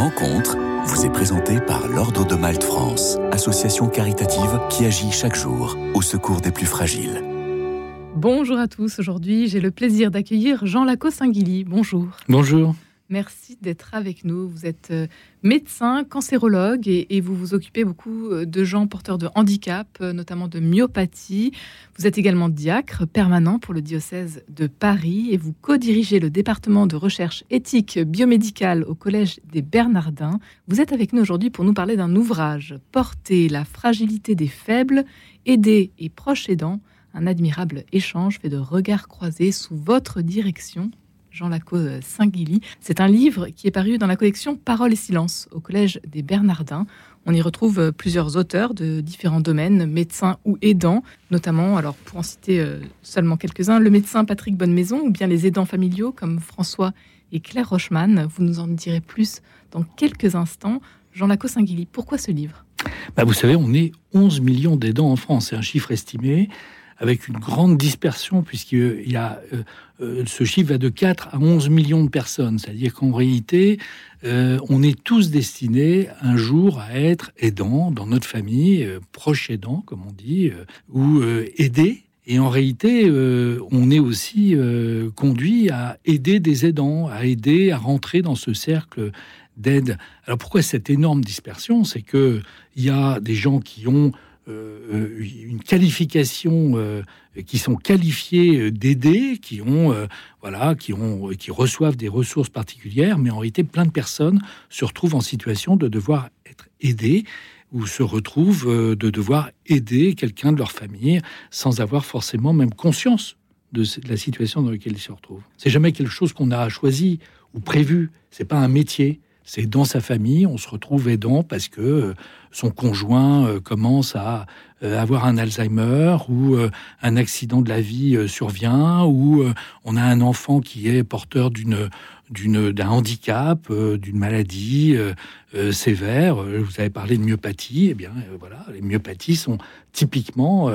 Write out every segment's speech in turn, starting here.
rencontre vous est présentée par l'Ordre de Malte France, association caritative qui agit chaque jour au secours des plus fragiles. Bonjour à tous, aujourd'hui j'ai le plaisir d'accueillir Jean Laco Singuilly. Bonjour. Bonjour. Merci d'être avec nous. Vous êtes euh, médecin, cancérologue et, vous vous occupez beaucoup euh, de gens porteurs de handicap, euh, notamment de myopathie. Vous êtes également diacre permanent pour le diocèse de Paris et vous co-dirigez le département de recherche éthique biomédicale au Collège des Bernardins. Vous êtes avec nous aujourd'hui pour nous parler d'un ouvrage, Porter la fragilité des faibles, aider et proches aidants, un admirable échange fait de regards croisés sous votre direction Jean Lacause Saint-Guilly. C'est un livre qui est paru dans la collection Paroles et Silence au Collège des Bernardins. On y retrouve plusieurs auteurs de différents domaines, médecins ou aidants, notamment, alors pour en citer euh, seulement quelques-uns, le médecin Patrick Bonnemaison ou bien les aidants familiaux comme François et Claire Rochman. Vous nous en direz plus dans quelques instants. Jean Lacause Saint-Guilly, pourquoi ce livre? Bah Vous savez, on est 11 millions d'aidants en France, c'est un chiffre estimé avec une grande dispersion, puisqu'il y a euh, euh, ce chiffre va de 4 à 11 millions de personnes. C'est-à-dire qu'en réalité, euh, on est tous destinés un jour à être aidants dans notre famille, proches aidants, comme on dit, ou aidés. Et en réalité, on est aussi conduit à aider des aidants, à aider à rentrer dans ce cercle d'aide. Alors pourquoi cette énorme dispersion? C'est qu'il y a des gens qui ont euh, une qualification, euh, qui sont qualifiés d'aider, qui ont, euh, voilà, qui ont, qui reçoivent des ressources particulières, mais en réalité, plein de personnes se retrouvent en situation de devoir être aidées ou se retrouvent de devoir aider quelqu'un de leur famille sans avoir forcément même conscience de la situation dans laquelle ils se retrouvent. C'est jamais quelque chose qu'on a choisi ou prévu. C'est pas un métier. C'est dans sa famille, on se retrouve aidant parce que euh, son conjoint euh, commence à euh, avoir un Alzheimer ou un accident de la vie survient ou on a un enfant qui est porteur d'une d'un handicap, d'une maladie sévère. Vous avez parlé de myopathie. Eh bien, voilà, les myopathies sont typiquement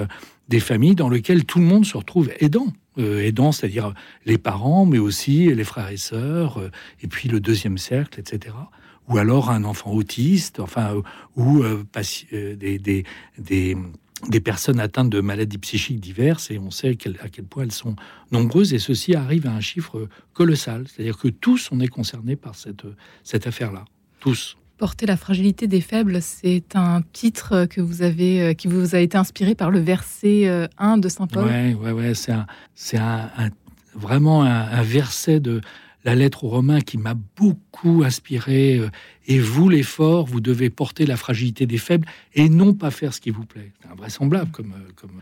des familles dans lesquelles tout le monde se retrouve aidant. Euh, aidant, c'est-à-dire les parents, mais aussi les frères et sœurs, euh, et puis le deuxième cercle, etc. Ou alors un enfant autiste, enfin, euh, ou des, des, des, des, personnes atteintes de maladies psychiques diverses, et on sait à quel point elles sont nombreuses, et ceci arrive à un chiffre colossal. C'est-à-dire que tous, on est concernés par cette, cette affaire-là. Tous. Porter la fragilité des faibles, c'est un titre que vous avez, euh, qui vous a été inspiré par le verset 1 euh, de Saint Paul. Ouais, ouais, ouais, c'est un, un, vraiment un, verset de la lettre aux Romains qui m'a beaucoup inspiré. Euh, et vous, les forts, vous devez porter la fragilité des faibles et non pas faire ce qui vous plaît. C'est invraisemblable comme,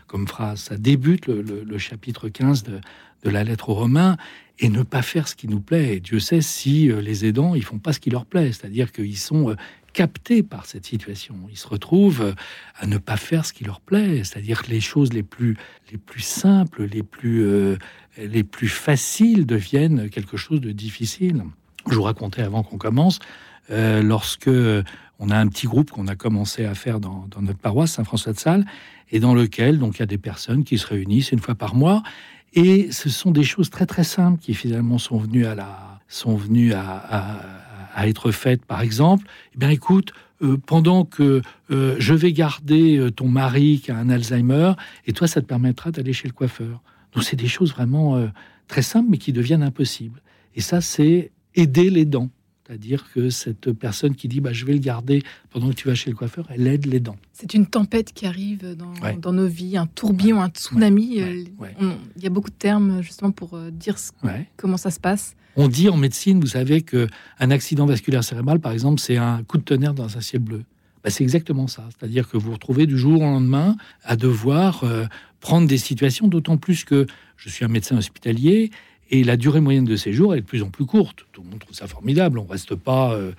comme phrase. Ça débute le, chapitre 15 de, la lettre aux Romains et ne pas faire ce qui nous plaît. Dieu sait si euh, les aidants, ils font pas ce qui leur plaît, c'est-à-dire qu'ils sont euh, captés par cette situation. Ils se retrouvent euh, à ne pas faire ce qui leur plaît, c'est-à-dire que les choses les plus les plus simples, les plus les plus faciles deviennent quelque chose de difficile. Je vous racontais avant qu'on commence, lorsque on a un petit groupe qu'on a commencé à faire dans, notre paroisse Saint-François de Sales, et dans lequel donc il y a des personnes qui se réunissent une fois par mois et ce sont des choses très très simples qui finalement sont venues à la sont venues à, être faites. Par exemple, eh bien écoute, euh, pendant que euh, je vais garder euh, ton mari qui a un Alzheimer, et toi ça te permettra d'aller chez le coiffeur. Donc c'est des choses vraiment très simples mais qui deviennent impossibles. Et ça c'est aider les dents. C'est-à-dire que cette personne qui dit bah, je vais le garder pendant que tu vas chez le coiffeur, elle aide les dents. C'est une tempête qui arrive dans, nos vies, un tourbillon, un tsunami. Euh, il y a beaucoup de termes justement pour euh, dire comment ça se passe. On dit en médecine, vous savez, que un accident vasculaire cérébral, par exemple, c'est un coup de tonnerre dans un ciel bleu. Bah, c'est exactement ça. C'est-à-dire que vous vous retrouvez du jour au lendemain à devoir euh, prendre des situations, d'autant plus que je suis un médecin hospitalier et la durée moyenne de séjour est de plus en plus courte. Tout le monde trouve ça formidable. On ne reste pas euh,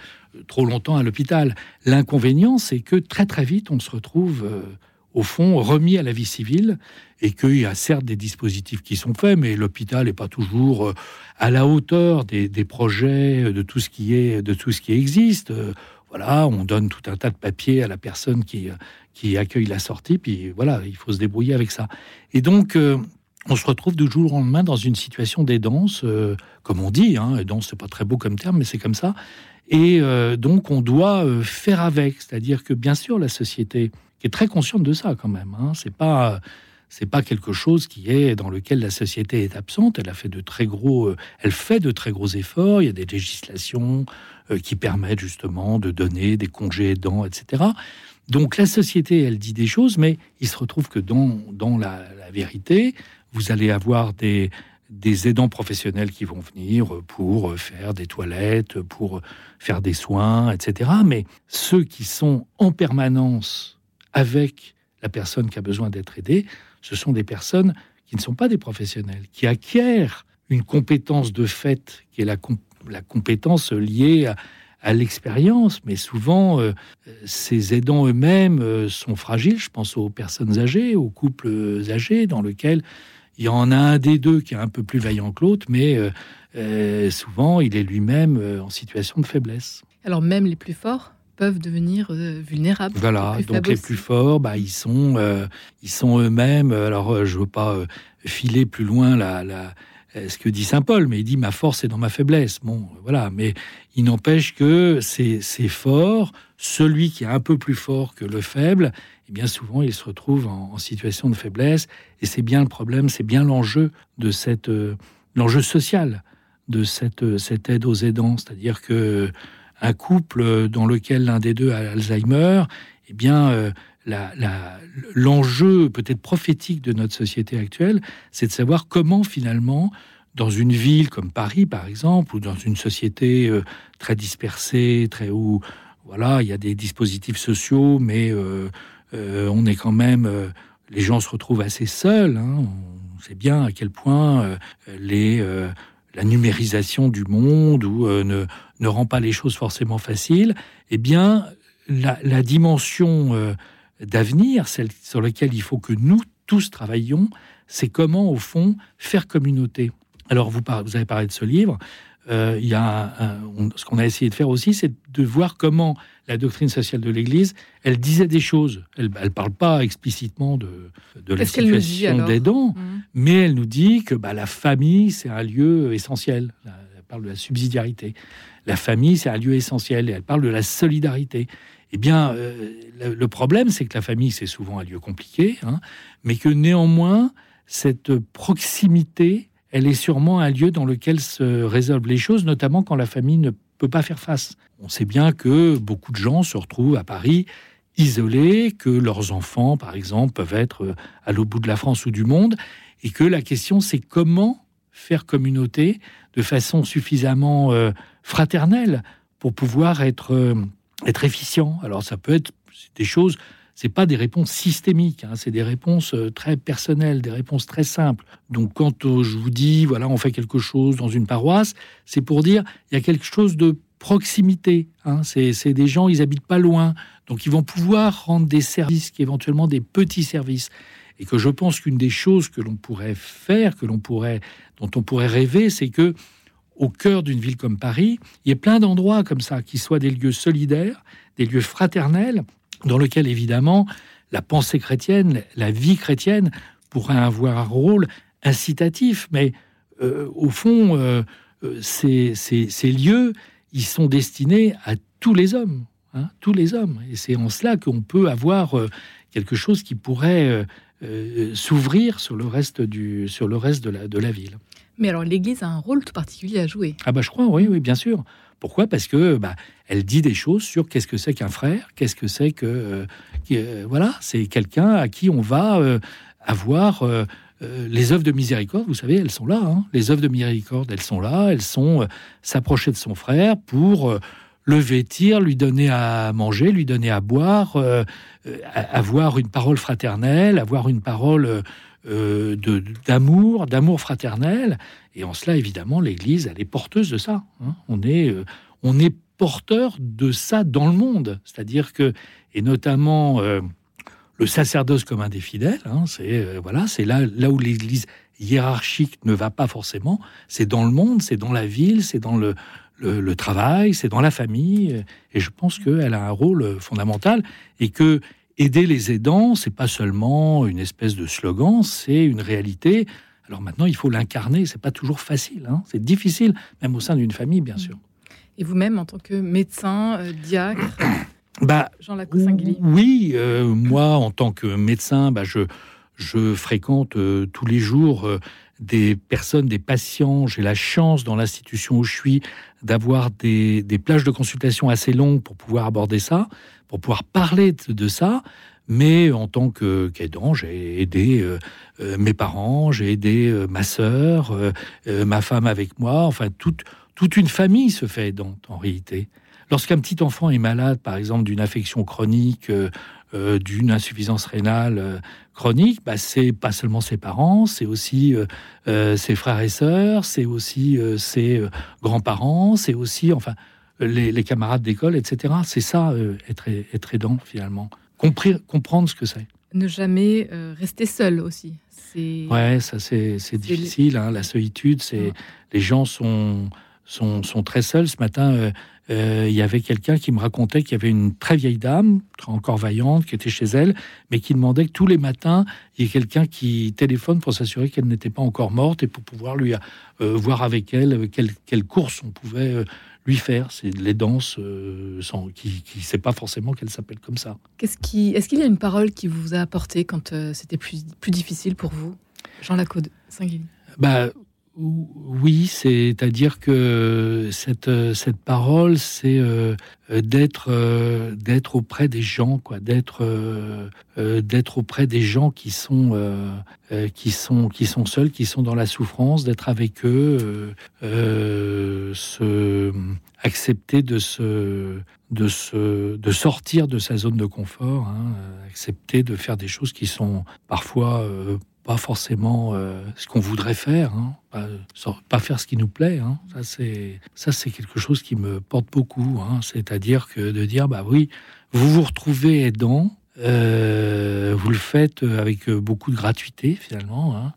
trop longtemps à l'hôpital. L'inconvénient, c'est que très très vite, on se retrouve euh, au fond remis à la vie civile et qu'il y a certes des dispositifs qui sont faits, mais l'hôpital n'est pas toujours euh, à la hauteur des, projets, de tout ce qui est, de tout ce qui existe. voilà, on donne tout un tas de papiers à la personne qui qui accueille la sortie, puis voilà, il faut se débrouiller avec ça. Et donc, on se retrouve du jour au lendemain dans une situation d'aidance, euh, comme on dit, hein, aidance, c'est pas très beau comme terme, mais c'est comme ça. Et donc, on doit faire avec. C'est-à-dire que, bien sûr, la société, est très consciente de ça quand même, hein, c'est pas c'est pas quelque chose qui est dans lequel la société est absente. Elle fait de très gros, euh, elle fait de très gros efforts. Il y a des législations euh, qui permettent justement de donner des congés aidants, etc. Donc la société, elle dit des choses, mais il se retrouve que dans, dans la, vérité, vous allez avoir des, aidants professionnels qui vont venir pour faire des toilettes, pour faire des soins, etc. Mais ceux qui sont en permanence avec la personne qui a besoin d'être aidée, ce sont des personnes qui ne sont pas des professionnels, qui acquièrent une compétence de fait, qui est la, compétence liée à, l'expérience. Mais souvent, euh, ces aidants eux-mêmes euh, sont fragiles. Je pense aux personnes âgées, aux couples âgés, dans lesquels il y en a un des deux qui est un peu plus vaillant que l'autre, mais euh, souvent, il est lui-même en situation de faiblesse. Alors même les plus forts peuvent devenir euh, vulnérables. Voilà, donc les plus forts, bah, ils sont, euh, ils sont eux-mêmes. Alors, euh, je veux pas filer plus loin la, la, ce que dit saint Paul, mais il dit ma force est dans ma faiblesse. Bon, voilà, mais il n'empêche que c'est fort. Celui qui est un peu plus fort que le faible, et eh bien souvent, il se retrouve en, situation de faiblesse. Et c'est bien le problème, c'est bien l'enjeu de cette, l'enjeu social de cette, cette aide aux aidants, c'est-à-dire que un couple dans lequel l'un des deux a Alzheimer, eh bien, euh, l'enjeu peut-être prophétique de notre société actuelle, c'est de savoir comment finalement, dans une ville comme Paris par exemple, ou dans une société euh, très dispersée, très où voilà, il y a des dispositifs sociaux, mais euh, on est quand même, les gens se retrouvent assez seuls. Hein. on sait bien à quel point les la numérisation du monde ou ne, ne rend pas les choses forcément faciles, eh bien, la, dimension euh, d'avenir, celle sur laquelle il faut que nous tous travaillions, c'est comment, au fond, faire communauté. Alors, vous, vous avez parlé de ce livre. Euh, il y a ce qu'on a essayé de faire aussi, c'est de voir comment la doctrine sociale de l'Église, elle disait des choses. Elle ne parle pas explicitement de, de la situation des dons, mmh. mais elle nous dit que bah, la famille, c'est un lieu essentiel. Elle parle de la subsidiarité la famille, c'est un lieu essentiel. Et elle parle de la solidarité. Eh bien, euh, le, problème, c'est que la famille, c'est souvent un lieu compliqué, hein, mais que néanmoins, cette proximité, elle est sûrement un lieu dans lequel se résolvent les choses, notamment quand la famille ne peut pas faire face. On sait bien que beaucoup de gens se retrouvent à Paris isolés, que leurs enfants, par exemple, peuvent être à l'autre bout de la France ou du monde, et que la question, c'est comment faire communauté de façon suffisamment euh, fraternelle pour pouvoir être, euh, être efficient. Alors ça peut être des choses, c'est pas des réponses systémiques, hein, c'est des réponses euh, très personnelles, des réponses très simples. Donc quand je vous dis, voilà, on fait quelque chose dans une paroisse, c'est pour dire, il y a quelque chose de proximité. Hein, c'est des gens, ils habitent pas loin, donc ils vont pouvoir rendre des services, qui éventuellement des petits services. Et que je pense qu'une des choses que l'on pourrait faire, que l'on pourrait, dont on pourrait rêver, c'est que au cœur d'une ville comme Paris, il y a plein d'endroits comme ça qui soient des lieux solidaires, des lieux fraternels, dans lesquels évidemment la pensée chrétienne, la vie chrétienne pourrait avoir un rôle incitatif. Mais euh, au fond, euh, euh, ces, lieux, ils sont destinés à tous les hommes, hein, tous les hommes. Et c'est en cela qu'on peut avoir quelque chose qui pourrait s'ouvrir sur le reste du, sur le reste de la ville. Mais alors l'Église a un rôle tout particulier à jouer. Ah bah je crois, oui, oui, bien sûr. Pourquoi? Parce que bah, elle dit des choses sur qu'est-ce que c'est qu'un frère, qu'est-ce que c'est que euh, euh, voilà, c'est quelqu'un à qui on va euh, avoir les œuvres de miséricorde. Vous savez, elles sont là. Hein. Les œuvres de miséricorde, elles sont là. Elles sont s'approcher de son frère pour le vêtir, lui donner à manger, lui donner à boire, avoir une parole fraternelle, avoir une parole euh, d'amour, d'amour fraternel. Et en cela, évidemment, l'Église, elle est porteuse de ça. Hein. On, est, euh, on est porteur de ça dans le monde. C'est-à-dire que, et notamment euh, le sacerdoce commun des fidèles, hein, c'est voilà, là où l'Église hiérarchique ne va pas forcément. C'est dans le monde, c'est dans la ville, c'est dans le, le, travail, c'est dans la famille. Et je pense qu'elle a un rôle fondamental et que aider les aidants, c'est pas seulement une espèce de slogan, c'est une réalité. Alors maintenant, il faut l'incarner. C'est pas toujours facile. Hein. C'est difficile, même au sein d'une famille, bien sûr. Et vous-même, en tant que médecin, euh, diacre, bah, Jean Laco-Singuilly Oui, euh, moi, en tant que médecin, bah, je, je fréquente euh, tous les jours des personnes, des patients. J'ai la chance dans l'institution où je suis d'avoir des, plages de consultation assez longues pour pouvoir aborder ça, pour pouvoir parler de, ça. Mais en tant qu'aidant, j'ai aidé euh, euh, mes parents, j'ai aidé euh, ma sœur, euh, ma femme avec moi. Enfin, toute, toute une famille se fait aidante en réalité. Lorsqu'un petit enfant est malade, par exemple, d'une affection chronique, euh, d'une insuffisance rénale euh, chronique, bah, c'est pas seulement ses parents, c'est aussi euh, ses frères et sœurs, c'est aussi ses grands-parents, c'est aussi, enfin, les, les camarades d'école, etc. C'est ça, être, être aidant, finalement. Comprendre ce que c'est. Ne jamais rester seul aussi. Ouais, ça c'est difficile. Hein, la solitude, c'est ouais. les gens sont, sont, sont très seuls. Ce matin, euh, euh, il y avait quelqu'un qui me racontait qu'il y avait une très vieille dame, encore vaillante, qui était chez elle, mais qui demandait que tous les matins, il y ait quelqu'un qui téléphone pour s'assurer qu'elle n'était pas encore morte et pour pouvoir lui euh, voir avec elle quelle, quelle course on pouvait euh, lui faire. C'est les danses euh, sans, qui ne sait pas forcément qu'elle s'appelle comme ça. Qu'est-ce qui, est-ce qu'il y a une parole qui vous a apporté quand euh, c'était plus, plus difficile pour vous, Jean Lacaude Singuilly bah, oui, c'est-à-dire que cette, parole, c'est euh, d'être euh, d'être auprès des gens, quoi, d'être euh, auprès des gens qui sont seuls, qui sont dans la souffrance, d'être avec eux, accepter de se de se de sortir de sa zone de confort, hein, accepter de faire des choses qui sont parfois pas forcément euh, ce qu'on voudrait faire, hein, pas, pas, faire ce qui nous plaît. Hein. Ça, c'est ça, c'est quelque chose qui me porte beaucoup. Hein. C'est-à-dire que de dire, bah oui, vous vous retrouvez aidant, euh, vous le faites avec beaucoup de gratuité finalement. Hein.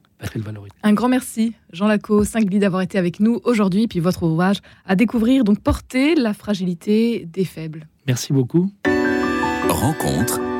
Un grand merci, Jean Laco, 5 d'avoir été avec nous aujourd'hui. Puis votre ouvrage à découvrir, donc porter la fragilité des faibles. Merci beaucoup. Rencontre